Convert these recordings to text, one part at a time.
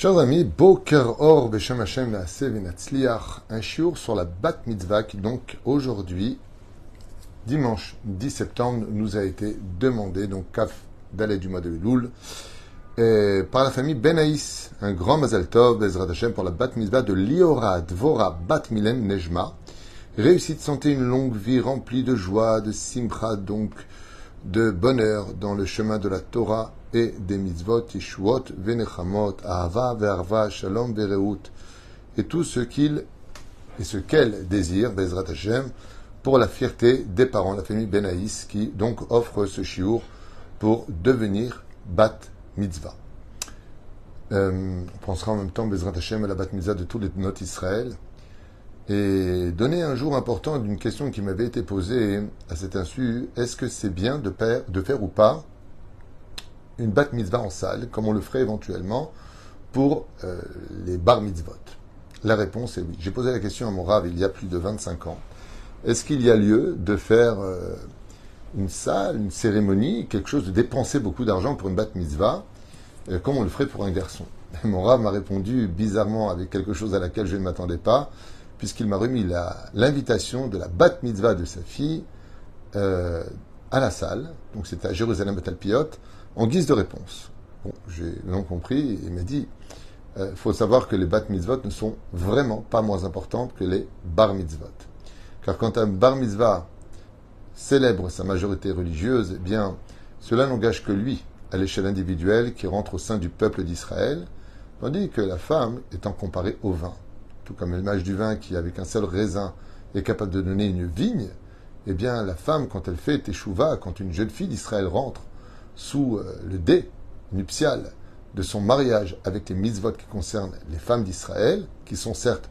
Chers amis, Boker Or Beshem Hashem un shiur sur la Bat Mitzvah donc aujourd'hui, dimanche 10 septembre, nous a été demandé, donc Kaf d'aller du mois de Elul, par la famille Benaïs, un grand Mazal Tov, Bezrat pour la Bat Mitzvah de Liora Dvora Bat Milen Nejma. Réussite, santé, une longue vie remplie de joie, de simcha, donc de bonheur dans le chemin de la Torah et des mitzvot, Yeshuot, Venechamot, Ahava, Verva, Shalom, Vereut, et tout ce qu'il et ce qu'elle désire, Bezrat Hashem, pour la fierté des parents, la famille Benaïs, qui donc offre ce shiur pour devenir Bat Mitzvah. Euh, on pensera en même temps, Bezrat Hashem, à la Bat Mitzvah de tous les notes Israël, et donner un jour important d'une question qui m'avait été posée à cet insu, est-ce que c'est bien de, de faire ou pas une bat mitzvah en salle, comme on le ferait éventuellement pour euh, les bar mitzvot La réponse est oui. J'ai posé la question à mon rave il y a plus de 25 ans. Est-ce qu'il y a lieu de faire euh, une salle, une cérémonie, quelque chose de dépenser beaucoup d'argent pour une bat mitzvah, euh, comme on le ferait pour un garçon? Mon rave m'a répondu bizarrement avec quelque chose à laquelle je ne m'attendais pas, puisqu'il m'a remis l'invitation de la bat mitzvah de sa fille à la salle, donc c'était à Jérusalem Betalpiot, en guise de réponse. J'ai non compris et m'a dit il euh, faut savoir que les bat mitzvot ne sont vraiment pas moins importantes que les bar mitzvot. Car quand un bar mitzvah célèbre sa majorité religieuse, eh cela n'engage que lui à l'échelle individuelle qui rentre au sein du peuple d'Israël, tandis que la femme étant comparée au vin. Tout comme l'image du vin qui, avec un seul raisin, est capable de donner une vigne, eh bien, la femme, quand elle fait teshuva, quand une jeune fille d'Israël rentre sous euh, le dé nuptial de son mariage avec les mitzvot qui concernent les femmes d'Israël, qui sont certes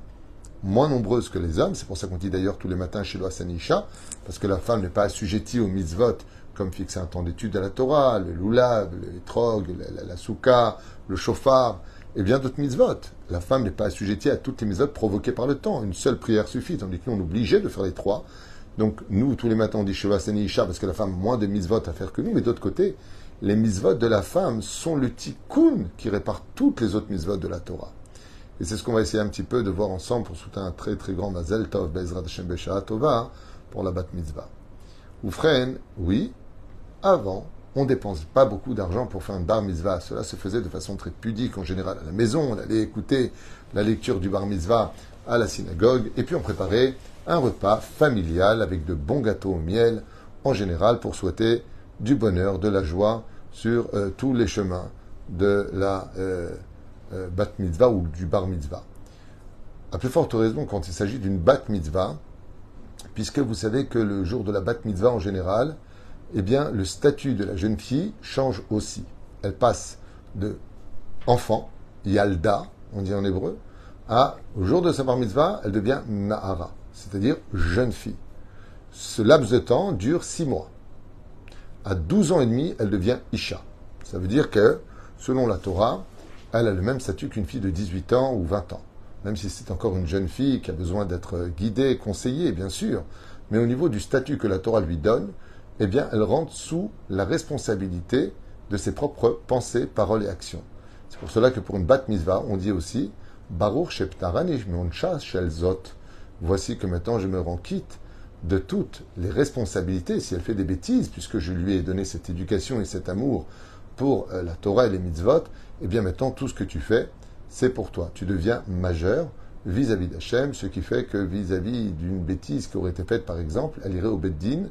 moins nombreuses que les hommes, c'est pour ça qu'on dit d'ailleurs tous les matins chez Sanisha, parce que la femme n'est pas assujettie aux mitzvot comme fixer un temps d'étude à la Torah, le lulav, le trog, la, la, le chauffard, et bien d'autres mitzvot. La femme n'est pas assujettie à toutes les mitzvot provoquées par le temps. Une seule prière suffit, tandis que nous, on est de faire les trois. Donc, nous, tous les matins, on dit Sheva Isha parce que la femme a moins de mitzvot à faire que nous, mais d'autre côté, les mitzvot de la femme sont le tikkun qui répare toutes les autres mitzvot de la Torah. Et c'est ce qu'on va essayer un petit peu de voir ensemble pour soutenir un très très grand Mazel Tov, Bezrat Hashem Tova, pour la bat mitzvah. Ou oui, avant, on dépense pas beaucoup d'argent pour faire un bar mitzvah. Cela se faisait de façon très pudique en général à la maison. On allait écouter la lecture du bar mitzvah à la synagogue et puis on préparait un repas familial avec de bons gâteaux au miel, en général pour souhaiter du bonheur, de la joie sur euh, tous les chemins de la euh, euh, bat mitzvah ou du bar mitzvah. À plus forte raison quand il s'agit d'une bat mitzvah, puisque vous savez que le jour de la bat mitzvah en général, eh bien, le statut de la jeune fille change aussi. Elle passe de enfant, yalda, on dit en hébreu, à, au jour de sa bar mitzvah, elle devient nahara c'est-à-dire jeune fille. Ce laps de temps dure six mois. À 12 ans et demi, elle devient Isha. Ça veut dire que, selon la Torah, elle a le même statut qu'une fille de 18 ans ou 20 ans. Même si c'est encore une jeune fille qui a besoin d'être guidée, conseillée, bien sûr. Mais au niveau du statut que la Torah lui donne, eh bien, elle rentre sous la responsabilité de ses propres pensées, paroles et actions. C'est pour cela que pour une bat mitzvah, on dit aussi Baruch sheptaranish shel zot. Voici que maintenant je me rends quitte de toutes les responsabilités si elle fait des bêtises, puisque je lui ai donné cette éducation et cet amour pour euh, la Torah et les mitzvot, eh bien maintenant tout ce que tu fais, c'est pour toi. Tu deviens majeur vis-à-vis d'Hachem, ce qui fait que vis-à-vis d'une bêtise qui aurait été faite par exemple, elle irait au Beddin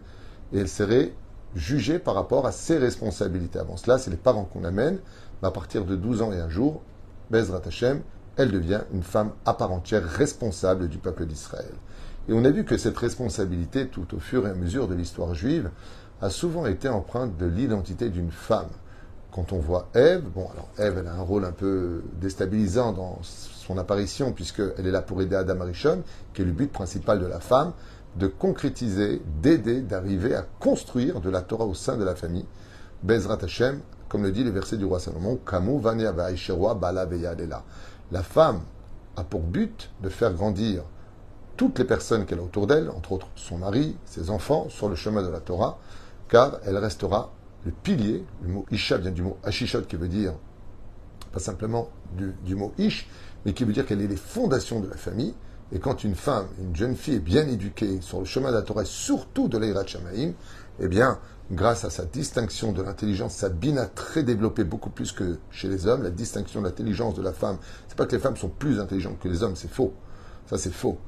et elle serait jugée par rapport à ses responsabilités. Avant cela, c'est les parents qu'on amène, mais à partir de 12 ans et un jour, Bezrat Hachem, elle devient une femme à part entière responsable du peuple d'Israël. Et on a vu que cette responsabilité, tout au fur et à mesure de l'histoire juive, a souvent été empreinte de l'identité d'une femme. Quand on voit Ève, bon, alors Ève, elle a un rôle un peu déstabilisant dans son apparition, puisqu'elle est là pour aider Adam Arishon, qui est le but principal de la femme, de concrétiser, d'aider, d'arriver à construire de la Torah au sein de la famille. Bezrat Hashem, comme le dit le verset du roi Salomon, Kamu bala la femme a pour but de faire grandir toutes les personnes qu'elle a autour d'elle, entre autres son mari, ses enfants, sur le chemin de la Torah, car elle restera le pilier. Le mot Isha vient du mot Ashishot qui veut dire pas simplement du, mot ish, mais qui veut dire qu'elle est les fondations de la famille. Et quand une femme, une jeune fille est bien éduquée sur le chemin de la Torah, surtout de l'Eirat Shamaim, eh bien, grâce à sa distinction de l'intelligence, sa bina très développée, beaucoup plus que chez les hommes, la distinction de l'intelligence de la femme. C'est pas que les femmes sont plus intelligentes que les hommes, c'est faux. Ça, c'est faux.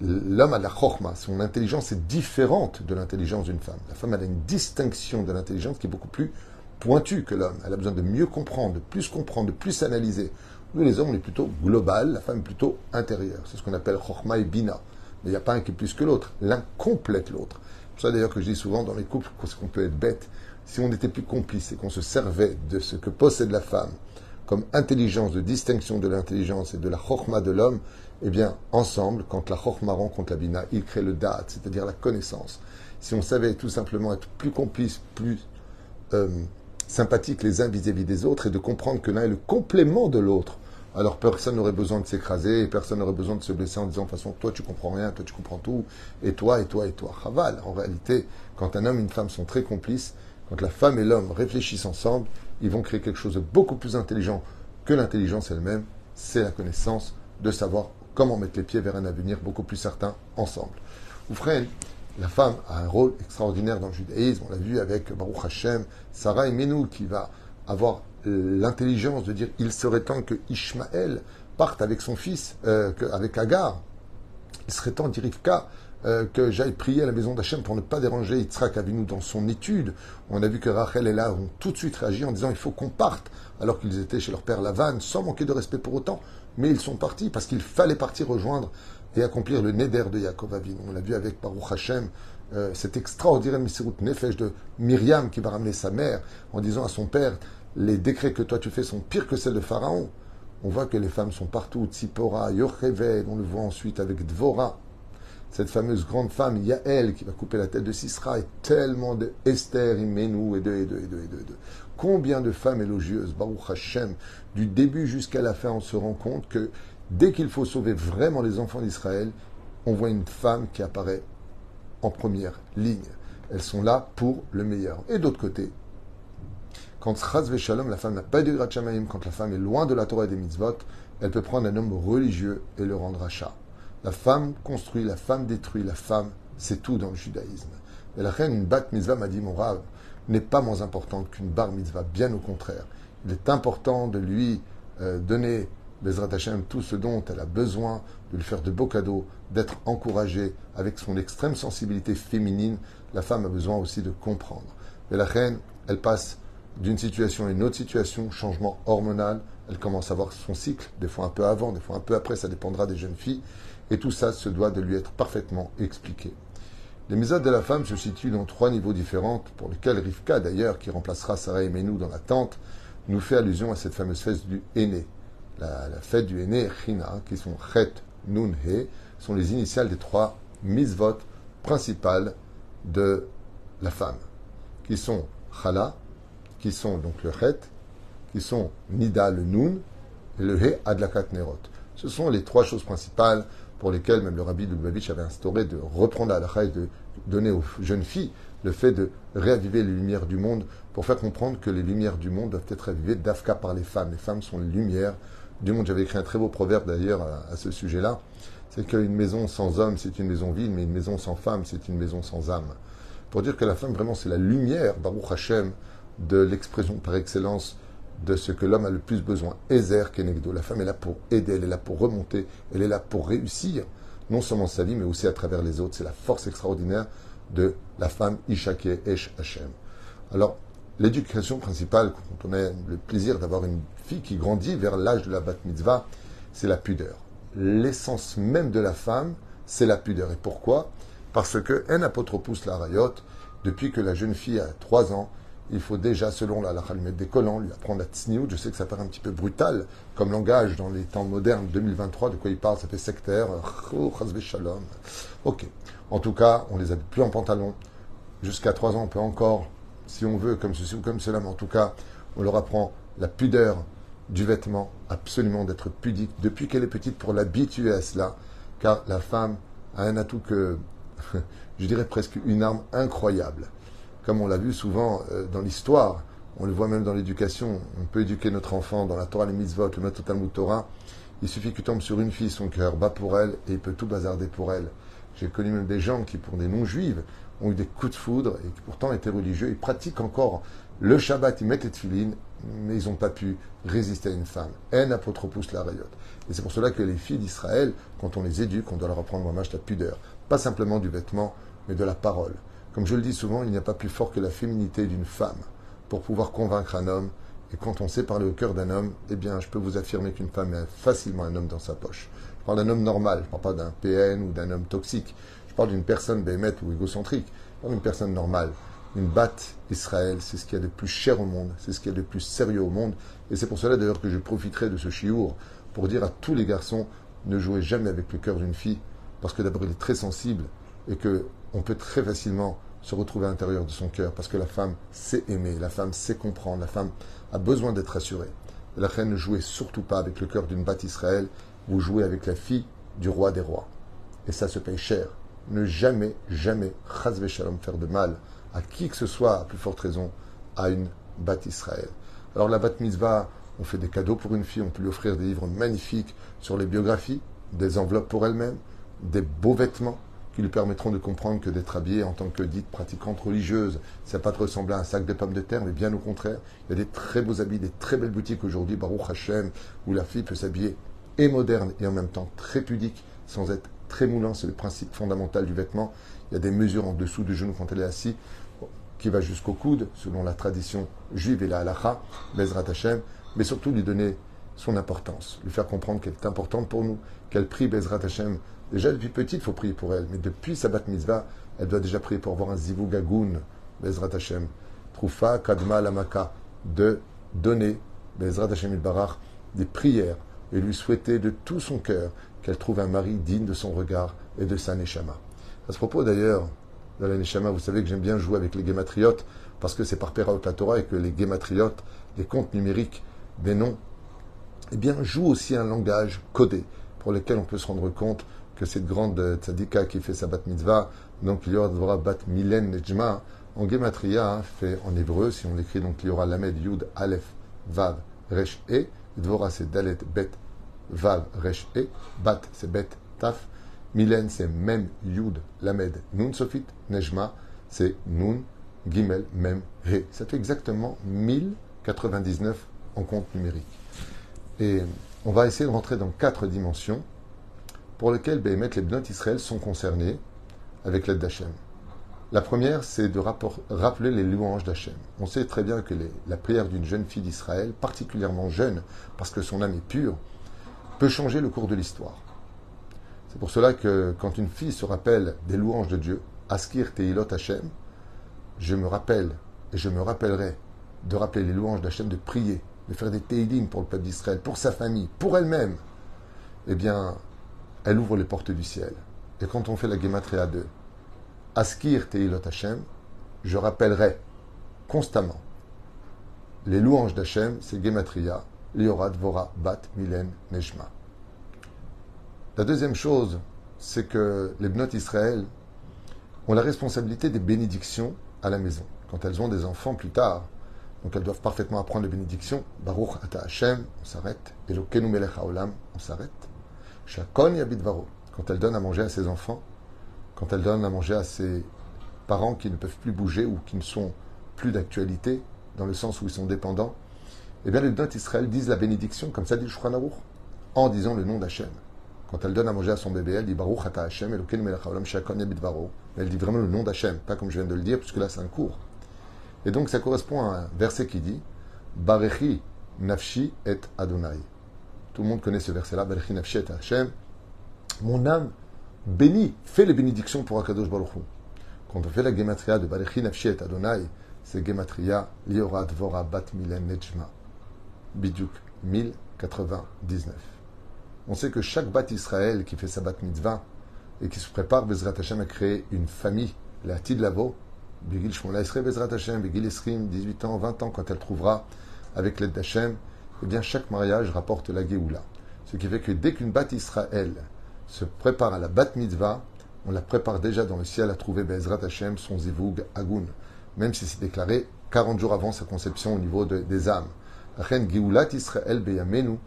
L'homme a la chorma, son intelligence est différente de l'intelligence d'une femme. La femme a une distinction de l'intelligence qui est beaucoup plus pointue que l'homme. Elle a besoin de mieux comprendre, de plus comprendre, de plus analyser. Nous, les hommes, on est plutôt global, la femme est plutôt intérieure. C'est ce qu'on appelle chorma et bina. Mais il n'y a pas un qui est plus que l'autre. L'un complète l'autre. C'est ça d'ailleurs que je dis souvent dans les couples qu'on peut être bête. Si on était plus complice et qu'on se servait de ce que possède la femme comme intelligence, de distinction de l'intelligence et de la chorma de l'homme, eh bien, ensemble, quand la chorma rencontre la bina, il crée le da'at, c'est-à-dire la connaissance. Si on savait tout simplement être plus complice, plus euh, sympathique les uns vis-à-vis des autres et de comprendre que l'un est le complément de l'autre, alors personne n'aurait besoin de s'écraser, personne n'aurait besoin de se blesser en disant de toute façon, toi tu comprends rien, toi tu comprends tout, et toi, et toi, et toi. Chaval, en réalité, quand un homme et une femme sont très complices, quand la femme et l'homme réfléchissent ensemble, ils vont créer quelque chose de beaucoup plus intelligent que l'intelligence elle-même, c'est la connaissance de savoir comment mettre les pieds vers un avenir beaucoup plus certain ensemble. Ou frère, la femme a un rôle extraordinaire dans le judaïsme. On l'a vu avec Baruch Hashem, Sarah et Menou, qui va avoir l'intelligence de dire il serait temps que Ishmaël parte avec son fils, euh, avec Agar. Il serait temps, dit Rivka, euh, que j'aille prier à la maison d'Hachem pour ne pas déranger Yitzhak Avinu dans son étude. On a vu que Rachel et là ont tout de suite réagi en disant il faut qu'on parte, alors qu'ils étaient chez leur père Lavan, sans manquer de respect pour autant mais ils sont partis parce qu'il fallait partir rejoindre et accomplir le Neder de Yaakov Avinu. On l'a vu avec Baruch Hashem, euh, cet extraordinaire Misirut Nefesh de Myriam qui va ramener sa mère en disant à son père Les décrets que toi tu fais sont pires que celles de Pharaon. On voit que les femmes sont partout, Tzipora, Yocheved, on le voit ensuite avec Dvora. Cette fameuse grande femme, Yael, qui va couper la tête de Sisra, et tellement de Esther, et de, et de, et de, et de. Combien de femmes élogieuses, Baruch Hashem, du début jusqu'à la fin, on se rend compte que dès qu'il faut sauver vraiment les enfants d'Israël, on voit une femme qui apparaît en première ligne. Elles sont là pour le meilleur. Et d'autre côté, quand la femme n'a pas de Grachamaim, quand la femme est loin de la Torah et des mitzvot, elle peut prendre un homme religieux et le rendre achat. La femme construit, la femme détruit, la femme, c'est tout dans le judaïsme. Et la reine, une bat mitzvah m'a dit, mon rave, n'est pas moins importante qu'une bar mitzvah, bien au contraire. Il est important de lui euh, donner, Bezrat Hashem, tout ce dont elle a besoin, de lui faire de beaux cadeaux, d'être encouragée avec son extrême sensibilité féminine. La femme a besoin aussi de comprendre. Et la reine, elle passe d'une situation à une autre situation, changement hormonal, elle commence à avoir son cycle, des fois un peu avant, des fois un peu après, ça dépendra des jeunes filles, et tout ça se doit de lui être parfaitement expliqué. Les méthodes de la femme se situent dans trois niveaux différents, pour lesquels Rivka, d'ailleurs, qui remplacera Sarah et Menou dans la tente, nous fait allusion à cette fameuse fête du Aîné. La, fête du Aîné, China, qui sont Chet, Nun, He, sont les initiales des trois misvot principales de la femme, qui sont Chala, qui sont donc le Chet, qui sont Nida, le Nun, et le He, Adlakat Nerot. Ce sont les trois choses principales pour lesquels même le rabbi Lubavitch avait instauré de reprendre à la et de donner aux jeunes filles le fait de réaviver les lumières du monde pour faire comprendre que les lumières du monde doivent être ravivées d'Afka par les femmes. Les femmes sont les lumières du monde. J'avais écrit un très beau proverbe d'ailleurs à, ce sujet-là. C'est qu'une maison sans homme, c'est une maison vide, mais une maison sans femme, c'est une maison sans âme. Pour dire que la femme, vraiment, c'est la lumière, Baruch Hashem, de l'expression par excellence de ce que l'homme a le plus besoin. Ezer Kenegdo. La femme est là pour aider, elle est là pour remonter, elle est là pour réussir, non seulement sa vie, mais aussi à travers les autres. C'est la force extraordinaire de la femme Ishake Esh Hashem. Alors, l'éducation principale, quand on a le plaisir d'avoir une fille qui grandit vers l'âge de la bat mitzvah, c'est la pudeur. L'essence même de la femme, c'est la pudeur. Et pourquoi? Parce que un apotropous la rayot, depuis que la jeune fille a trois ans, il faut déjà, selon la mettre des collants, lui apprendre la tsniout. Je sais que ça paraît un petit peu brutal comme langage dans les temps modernes 2023. De quoi il parle Ça fait sectaire. Oh, shalom. Ok. En tout cas, on les habite plus en pantalon. Jusqu'à 3 ans, on peut encore, si on veut, comme ceci ou comme cela, mais en tout cas, on leur apprend la pudeur du vêtement, absolument d'être pudique depuis qu'elle est petite pour l'habituer à cela, car la femme a un atout que, je dirais presque une arme incroyable comme on l'a vu souvent euh, dans l'histoire, On le voit même dans l'éducation. On peut éduquer notre enfant dans la Torah, les mitzvot, le maître Talmud Torah. Il suffit qu'il tombe sur une fille, son cœur bat pour elle et il peut tout bazarder pour elle. J'ai connu même des gens qui, pour des non-juives, ont eu des coups de foudre et qui pourtant étaient religieux. Ils pratiquent encore le Shabbat, ils mettent les tefilines, mais ils n'ont pas pu résister à une femme. En apotropous la rayotte. Et c'est pour cela que les filles d'Israël, quand on les éduque, on doit leur apprendre match la pudeur. Pas simplement du vêtement, mais de la parole. Comme je le dis souvent, il n'y a pas plus fort que la féminité d'une femme pour pouvoir convaincre un homme. Et quand on sait parler au cœur d'un homme, eh bien, je peux vous affirmer qu'une femme a facilement un homme dans sa poche. Je parle d'un homme normal, je ne parle pas d'un PN ou d'un homme toxique. Je parle d'une personne béhémète ou égocentrique. Je parle d'une personne normale. Une batte Israël, c'est ce qu'il y a de plus cher au monde, c'est ce qu'il y a de plus sérieux au monde. Et c'est pour cela d'ailleurs que je profiterai de ce chiour pour dire à tous les garçons, ne jouez jamais avec le cœur d'une fille, parce que d'abord il est très sensible et que on peut très facilement se retrouver à l'intérieur de son cœur, parce que la femme sait aimer, la femme sait comprendre, la femme a besoin d'être rassurée. la reine ne jouez surtout pas avec le cœur d'une batte Israël, vous jouez avec la fille du roi des rois. Et ça se paye cher. Ne jamais, jamais, chazve shalom, faire de mal à qui que ce soit, à plus forte raison, à une batte Israël. Alors la bat mitzvah, on fait des cadeaux pour une fille, on peut lui offrir des livres magnifiques sur les biographies, des enveloppes pour elle-même, des beaux vêtements, qui lui permettront de comprendre que d'être habillée en tant que dite pratiquante religieuse, ça pas de ressembler à un sac de pommes de terre, mais bien au contraire. Il y a des très beaux habits, des très belles boutiques aujourd'hui, Baruch Hashem, où la fille peut s'habiller et moderne et en même temps très pudique, sans être très moulant. C'est le principe fondamental du vêtement. Il y a des mesures en dessous du genou quand elle est assise, qui va jusqu'au coude, selon la tradition juive et la halacha, Bezrat Hashem, mais surtout lui donner son importance, lui faire comprendre qu'elle est importante pour nous, qu'elle prie Bezrat Hashem Déjà, depuis petite, il faut prier pour elle. Mais depuis sa bat mitzvah, elle doit déjà prier pour avoir un zivug agoun, Bezrat Hashem. Troufa, Kadma, Lamaka. De donner, Bezrat Hashem Barach, des prières et lui souhaiter de tout son cœur qu'elle trouve un mari digne de son regard et de sa neshama. À ce propos d'ailleurs, de la neshama, vous savez que j'aime bien jouer avec les gématriotes parce que c'est par Peraot la Torah et que les gématriotes, les comptes numériques des noms, eh bien, jouent aussi un langage codé lequel on peut se rendre compte que cette grande tzadika qui fait sa bat mitzvah, donc il y aura bat milen nejma, en gematria, hein, fait en hébreu, si on l'écrit, donc il y aura lamed yud aleph vav resh e, dvora c'est dalet bet vav resh e, bat c'est bet taf, milen c'est mem yud lamed nun sofit, nejma c'est nun gimel mem he. Ça fait exactement 1099 en compte numérique. Et on va essayer de rentrer dans quatre dimensions pour lesquels Béhémet, les Bnot Israël sont concernés avec l'aide d'Hachem. La première, c'est de rappeler les louanges d'Hachem. On sait très bien que la prière d'une jeune fille d'Israël, particulièrement jeune, parce que son âme est pure, peut changer le cours de l'histoire. C'est pour cela que quand une fille se rappelle des louanges de Dieu, Askir Teilot Hachem, je me rappelle et je me rappellerai de rappeler les louanges d'Hachem, de prier, de faire des Teilim pour le peuple d'Israël, pour sa famille, pour elle-même. Eh bien, elle ouvre les portes du ciel. Et quand on fait la Gematria 2, Askir Teilot Hashem, je rappellerai constamment les louanges d'Hachem, c'est Gematria, Liorad Vora Bat Milen Neshma. La deuxième chose, c'est que les Bnot Israël ont la responsabilité des bénédictions à la maison. Quand elles ont des enfants plus tard, donc elles doivent parfaitement apprendre les bénédictions. Baruch Ata Hashem, on s'arrête. Elokenu Melech Haolam, on s'arrête. Shakon Yabidvaro, quand elle donne à manger à ses enfants, quand elle donne à manger à ses parents qui ne peuvent plus bouger ou qui ne sont plus d'actualité, dans le sens où ils sont dépendants, eh bien les notes Israël disent la bénédiction, comme ça dit le en disant le nom d'Hachem. Quand elle donne à manger à son bébé, elle dit Baruch Ata Hashem, Elokeinu Melech Haolam, Shakon Yabidvaro. Elle dit vraiment le nom d'Hachem, pas comme je viens de le dire, puisque là c'est un cours. Et donc ça correspond à un verset qui dit Barechi Nafshi et Adonai. Tout le monde connaît ce verset-là. Mon âme bénit, fait les bénédictions pour Akadosh Baruch Quand on fait la gematria de Barechi Nafshet Adonai, c'est gematria Liora Dvora Bat Milen Nejma. Biduk 1099. On sait que chaque bat Israël qui fait sa bat mitzvah et qui se prépare, Bezrat Hashem, à créer une famille, la Tidlavo, Begil Shmola Esre Bezrat Hashem, Begil Esrim, 18 ans, 20 ans, quand elle trouvera, avec l'aide d'Hachem, eh bien chaque mariage rapporte la Géoula. Ce qui fait que dès qu'une bat Israël se prépare à la bat mitzvah, on la prépare déjà dans le ciel à trouver Bezrat Hashem, son zivug Agun, même si c'est déclaré 40 jours avant sa conception au niveau des âmes. Reine Geulat Israël Beyamenu,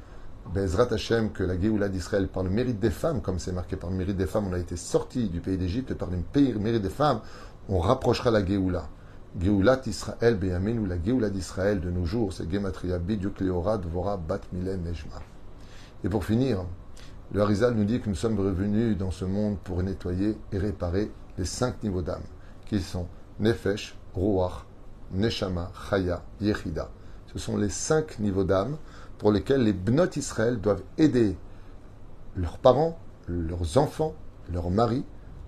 Bezrat Hashem, que la Géoula d'Israël, par le mérite des femmes, comme c'est marqué par le mérite des femmes, on a été sorti du pays d'Égypte, par le mérite des femmes, on rapprochera la Géoula. Géoulat Israël Beyamenu, la Géoula d'Israël de nos jours, c'est Gematria Bidyuk Leora Dvora Bat Nejma. Et pour finir, le Harizal nous dit que nous sommes revenus dans ce monde pour nettoyer et réparer les cinq niveaux d'âme, qui sont Nefesh, Ruach, Neshama, Chaya, Yechida. Ce sont les cinq niveaux d'âme pour lesquels les Bnot Israël doivent aider leurs parents, leurs enfants, leurs maris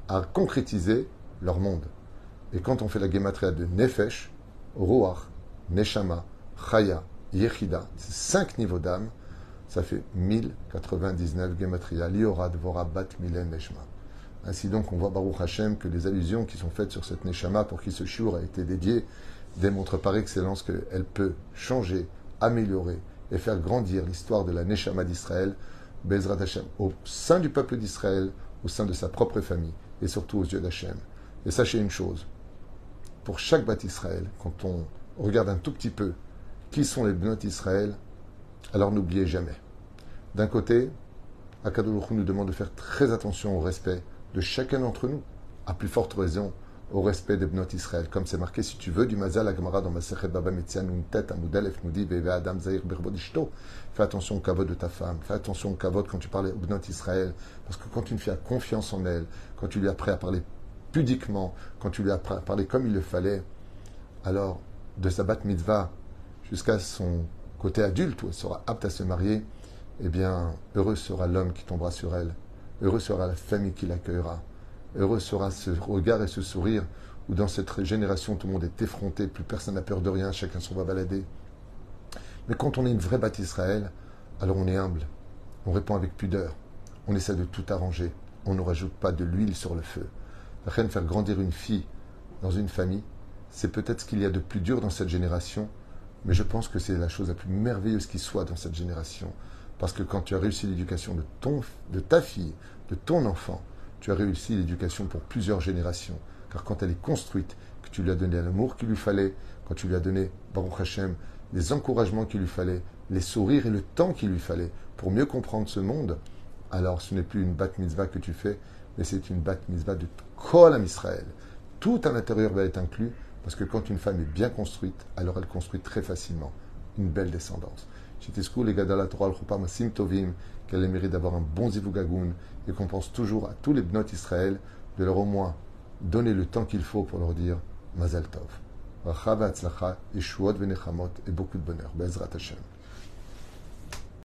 à concrétiser leur monde. Et quand on fait la gematria de Nefesh, Ruach, Neshama, Chaya, Yechida, cinq niveaux d'âme, ça fait 1099 gematria, Liora, Dvora, Bat, Milen, Neshma. Ainsi donc, on voit Baruch Hashem que les allusions qui sont faites sur cette Neshama pour qui ce shiur a été dédié démontrent par excellence qu'elle peut changer, améliorer et faire grandir l'histoire de la Neshama d'Israël, Bezrat Hashem, au sein du peuple d'Israël, au sein de sa propre famille et surtout aux yeux d'Hachem. Et sachez une chose, pour chaque bâtiment Israël, quand on regarde un tout petit peu qui sont les Bnot Israël, alors n'oubliez jamais. D'un côté, Akadosh nous demande de faire très attention au respect de chacun d'entre nous, à plus forte raison au respect des Bnot Israël. Comme c'est marqué, si tu veux du Mazal Agmara dans Masechet Baba Metzian, une tête, modèle, nous dit, Adam Zahir Fais attention au kavod de ta femme, fais attention au kavod quand tu parles au Bnot Israël, parce que quand une fille a confiance en elle, quand tu lui prêt à parler pudiquement, quand tu lui as parlé comme il le fallait, alors de sa bat mitzvah jusqu'à son côté adulte où elle sera apte à se marier, eh bien, heureux sera l'homme qui tombera sur elle, heureux sera la famille qui l'accueillera, heureux sera ce regard et ce sourire où dans cette génération tout le monde est effronté, plus personne n'a peur de rien, chacun s'en va balader. Mais quand on est une vraie bâtisse Israël, alors on est humble, on répond avec pudeur, on essaie de tout arranger, on ne rajoute pas de l'huile sur le feu. Faire grandir une fille dans une famille, c'est peut-être ce qu'il y a de plus dur dans cette génération, mais je pense que c'est la chose la plus merveilleuse qui soit dans cette génération. Parce que quand tu as réussi l'éducation de, ton, de ta fille, de ton enfant, tu as réussi l'éducation pour plusieurs générations. Car quand elle est construite, que tu lui as donné l'amour qu'il lui fallait, quand tu lui as donné, Baruch Hashem, les encouragements qu'il lui fallait, les sourires et le temps qu'il lui fallait pour mieux comprendre ce monde, alors ce n'est plus une bat mitzvah que tu fais, mais c'est une bat mitzvah de Kol Israël. Tout à l'intérieur va être inclus, parce que quand une femme est bien construite, alors elle construit très facilement une belle descendance. les Gadala Tovim, qu'elle mérite d'avoir un bon zivugagoun et qu'on pense toujours à tous les bnot Israël de leur au moins donner le temps qu'il faut pour leur dire Mazal Tov. et beaucoup de bonheur. Bezrat Hashem.